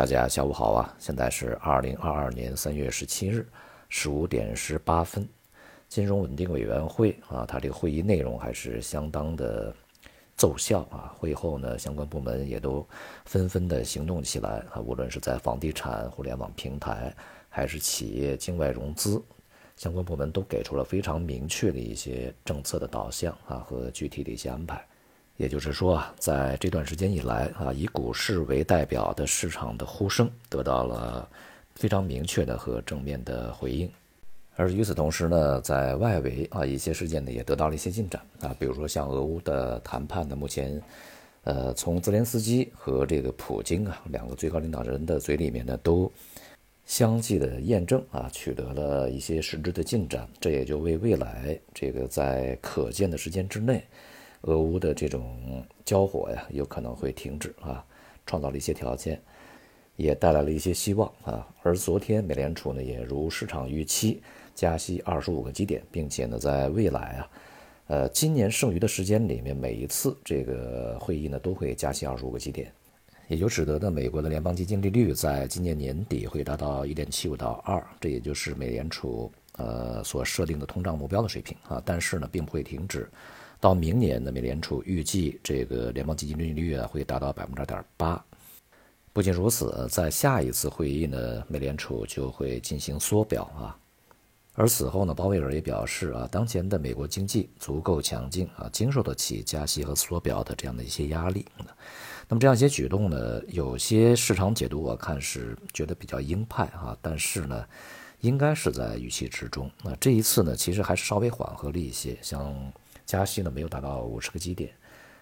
大家下午好啊！现在是二零二二年三月十七日十五点十八分。金融稳定委员会啊，它这个会议内容还是相当的奏效啊。会后呢，相关部门也都纷纷的行动起来啊。无论是在房地产、互联网平台，还是企业境外融资，相关部门都给出了非常明确的一些政策的导向啊和具体的一些安排。也就是说啊，在这段时间以来啊，以股市为代表的市场的呼声得到了非常明确的和正面的回应，而与此同时呢，在外围啊一些事件呢也得到了一些进展啊，比如说像俄乌的谈判呢，目前呃从泽连斯基和这个普京啊两个最高领导人的嘴里面呢都相继的验证啊，取得了一些实质的进展，这也就为未来这个在可见的时间之内。俄乌的这种交火呀，有可能会停止啊，创造了一些条件，也带来了一些希望啊。而昨天美联储呢，也如市场预期加息二十五个基点，并且呢，在未来啊，呃，今年剩余的时间里面，每一次这个会议呢，都会加息二十五个基点，也就使得呢，美国的联邦基金利率在今年年底会达到一点七五到二，这也就是美联储呃所设定的通胀目标的水平啊。但是呢，并不会停止。到明年呢，美联储预计这个联邦基金利率啊会达到百分之二点八。不仅如此，在下一次会议呢，美联储就会进行缩表啊。而此后呢，鲍威尔也表示啊，当前的美国经济足够强劲啊，经受得起加息和缩表的这样的一些压力。那么这样一些举动呢，有些市场解读我看是觉得比较鹰派啊，但是呢，应该是在预期之中。那这一次呢，其实还是稍微缓和了一些，像。加息呢没有达到五十个基点，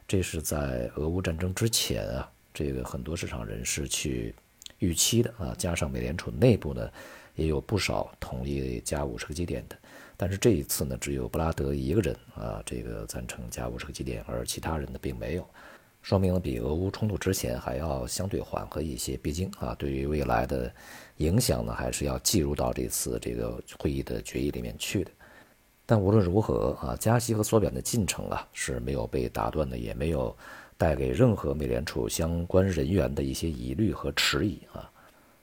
这是在俄乌战争之前啊，这个很多市场人士去预期的啊，加上美联储内部呢也有不少同意加五十个基点的，但是这一次呢只有布拉德一个人啊，这个赞成加五十个基点，而其他人呢并没有，说明比俄乌冲突之前还要相对缓和一些，毕竟啊对于未来的影响呢还是要计入到这次这个会议的决议里面去的。但无论如何啊，加息和缩表的进程啊是没有被打断的，也没有带给任何美联储相关人员的一些疑虑和迟疑啊。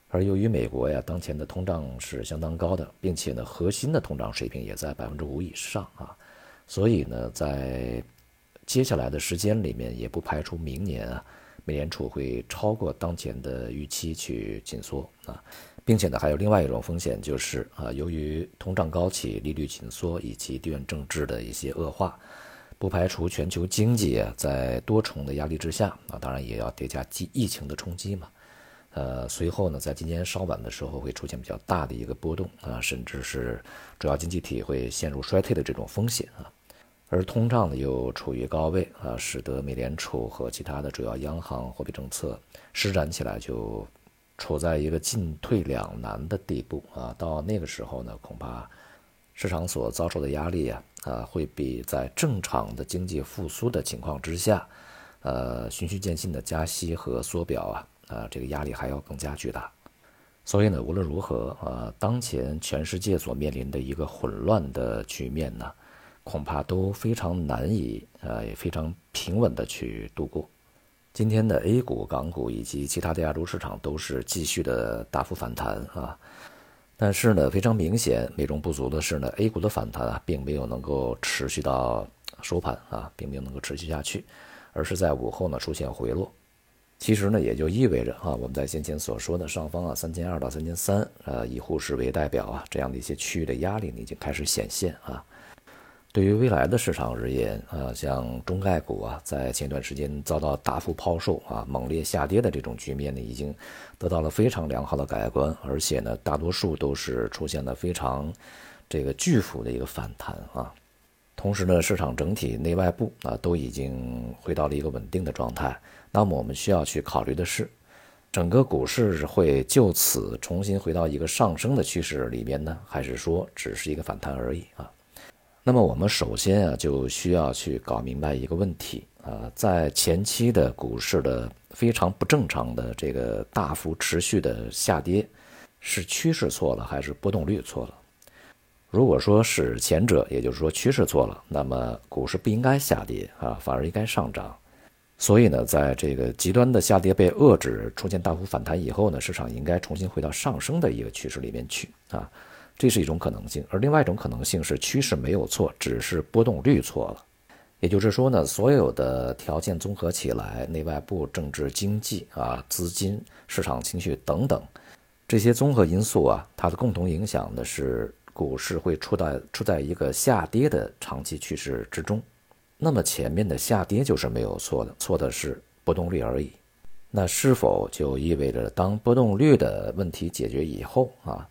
而由于美国呀当前的通胀是相当高的，并且呢核心的通胀水平也在百分之五以上啊，所以呢在接下来的时间里面也不排除明年啊美联储会超过当前的预期去紧缩啊。并且呢，还有另外一种风险，就是啊，由于通胀高企、利率紧缩以及地缘政治的一些恶化，不排除全球经济啊在多重的压力之下啊，当然也要叠加疫疫情的冲击嘛，呃，随后呢，在今年稍晚的时候会出现比较大的一个波动啊，甚至是主要经济体会陷入衰退的这种风险啊，而通胀呢又处于高位啊，使得美联储和其他的主要央行货币政策施展起来就。处在一个进退两难的地步啊！到那个时候呢，恐怕市场所遭受的压力啊，啊，会比在正常的经济复苏的情况之下，呃，循序渐进的加息和缩表啊，啊，这个压力还要更加巨大。所以呢，无论如何啊，当前全世界所面临的一个混乱的局面呢，恐怕都非常难以呃，也非常平稳的去度过。今天的 A 股、港股以及其他的亚洲市场都是继续的大幅反弹啊，但是呢，非常明显，美中不足的是呢，A 股的反弹啊，并没有能够持续到收盘啊，并没有能够持续下去，而是在午后呢出现回落。其实呢，也就意味着啊，我们在先前所说的上方啊三千二到三千三，呃，以沪市为代表啊，这样的一些区域的压力呢已经开始显现啊。对于未来的市场而言，啊，像中概股啊，在前段时间遭到大幅抛售啊、猛烈下跌的这种局面呢，已经得到了非常良好的改观，而且呢，大多数都是出现了非常这个巨幅的一个反弹啊。同时呢，市场整体内外部啊都已经回到了一个稳定的状态。那么我们需要去考虑的是，整个股市会就此重新回到一个上升的趋势里面呢，还是说只是一个反弹而已啊？那么我们首先啊，就需要去搞明白一个问题啊，在前期的股市的非常不正常的这个大幅持续的下跌，是趋势错了还是波动率错了？如果说是前者，也就是说趋势错了，那么股市不应该下跌啊，反而应该上涨。所以呢，在这个极端的下跌被遏制、出现大幅反弹以后呢，市场应该重新回到上升的一个趋势里面去啊，这是一种可能性。而另外一种可能性是趋势没有错，只是波动率错了。也就是说呢，所有的条件综合起来，内外部政治、经济啊、资金、市场情绪等等这些综合因素啊，它的共同影响的是股市会处在处在一个下跌的长期趋势之中。那么前面的下跌就是没有错的，错的是波动率而已。那是否就意味着当波动率的问题解决以后啊，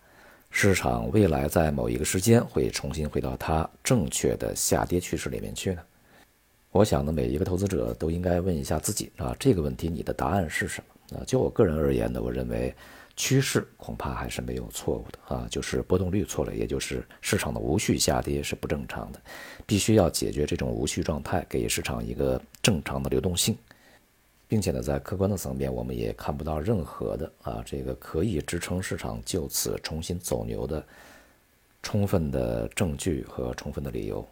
市场未来在某一个时间会重新回到它正确的下跌趋势里面去呢？我想呢，每一个投资者都应该问一下自己啊，这个问题你的答案是什么？啊，就我个人而言呢，我认为。趋势恐怕还是没有错误的啊，就是波动率错了，也就是市场的无序下跌是不正常的，必须要解决这种无序状态，给市场一个正常的流动性，并且呢，在客观的层面，我们也看不到任何的啊这个可以支撑市场就此重新走牛的充分的证据和充分的理由。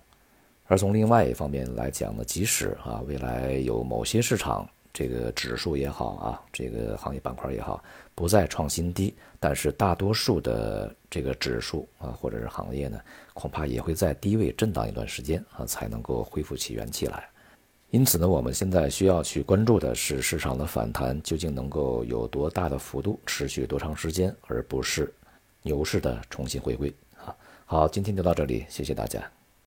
而从另外一方面来讲呢，即使啊未来有某些市场，这个指数也好啊，这个行业板块也好，不再创新低，但是大多数的这个指数啊，或者是行业呢，恐怕也会在低位震荡一段时间啊，才能够恢复起元气来。因此呢，我们现在需要去关注的是市场的反弹究竟能够有多大的幅度，持续多长时间，而不是牛市的重新回归啊。好，今天就到这里，谢谢大家。